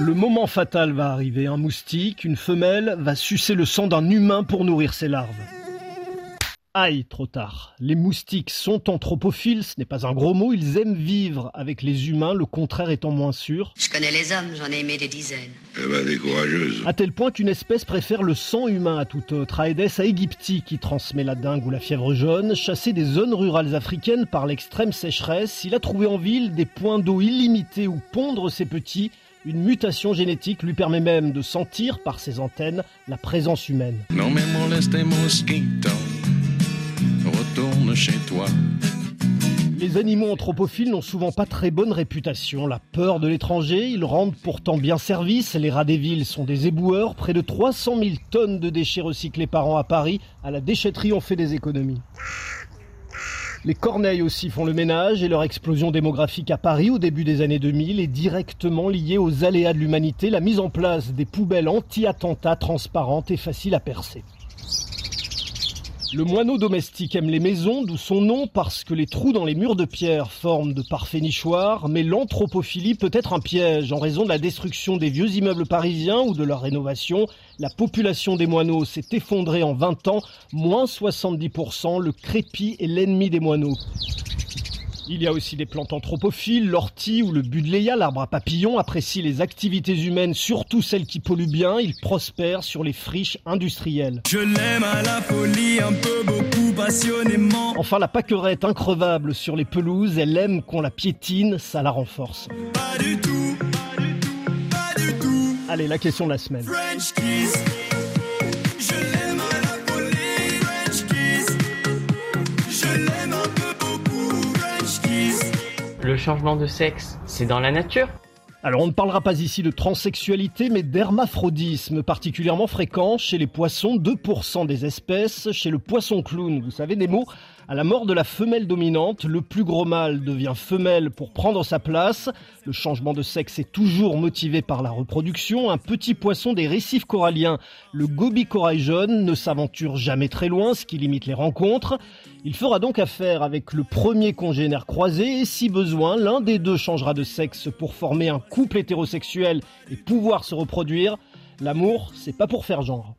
Le moment fatal va arriver. Un moustique, une femelle, va sucer le sang d'un humain pour nourrir ses larves. Aïe, trop tard. Les moustiques sont anthropophiles, ce n'est pas un gros mot, ils aiment vivre avec les humains, le contraire étant moins sûr. Je connais les hommes, j'en ai aimé des dizaines. Eh ben, des courageuses. À tel point qu'une espèce préfère le sang humain à tout autre. Aedes aegypti, qui transmet la dengue ou la fièvre jaune, chassé des zones rurales africaines par l'extrême sécheresse, il a trouvé en ville des points d'eau illimités où pondre ses petits. Une mutation génétique lui permet même de sentir par ses antennes la présence humaine. Non mais retourne chez toi. Les animaux anthropophiles n'ont souvent pas très bonne réputation. La peur de l'étranger, ils rendent pourtant bien service. Les rats des villes sont des éboueurs. Près de 300 000 tonnes de déchets recyclés par an à Paris. À la déchetterie, on fait des économies. Les corneilles aussi font le ménage et leur explosion démographique à Paris au début des années 2000 est directement liée aux aléas de l'humanité, la mise en place des poubelles anti-attentats transparentes et faciles à percer. Le moineau domestique aime les maisons, d'où son nom, parce que les trous dans les murs de pierre forment de parfaits nichoirs, mais l'anthropophilie peut être un piège en raison de la destruction des vieux immeubles parisiens ou de leur rénovation. La population des moineaux s'est effondrée en 20 ans, moins 70%, le crépi est l'ennemi des moineaux. Il y a aussi des plantes anthropophiles, l'ortie ou le budleia, l'arbre à papillons, apprécient les activités humaines, surtout celles qui polluent bien. Ils prospèrent sur les friches industrielles. Je l'aime à la folie, un peu beaucoup passionnément. Enfin, la pâquerette increvable sur les pelouses, elle aime qu'on la piétine, ça la renforce. Pas du tout, pas du tout, pas du tout. Allez, la question de la semaine. French kiss. Le changement de sexe, c'est dans la nature Alors on ne parlera pas ici de transsexualité, mais d'hermaphrodisme particulièrement fréquent chez les poissons, 2% des espèces, chez le poisson clown, vous savez Nemo, à la mort de la femelle dominante, le plus gros mâle devient femelle pour prendre sa place. Le changement de sexe est toujours motivé par la reproduction. Un petit poisson des récifs coralliens, le gobi corail jaune, ne s'aventure jamais très loin, ce qui limite les rencontres. Il fera donc affaire avec le premier congénère croisé et si besoin, l'un des deux changera de sexe pour former un couple hétérosexuel et pouvoir se reproduire. L'amour, c'est pas pour faire genre.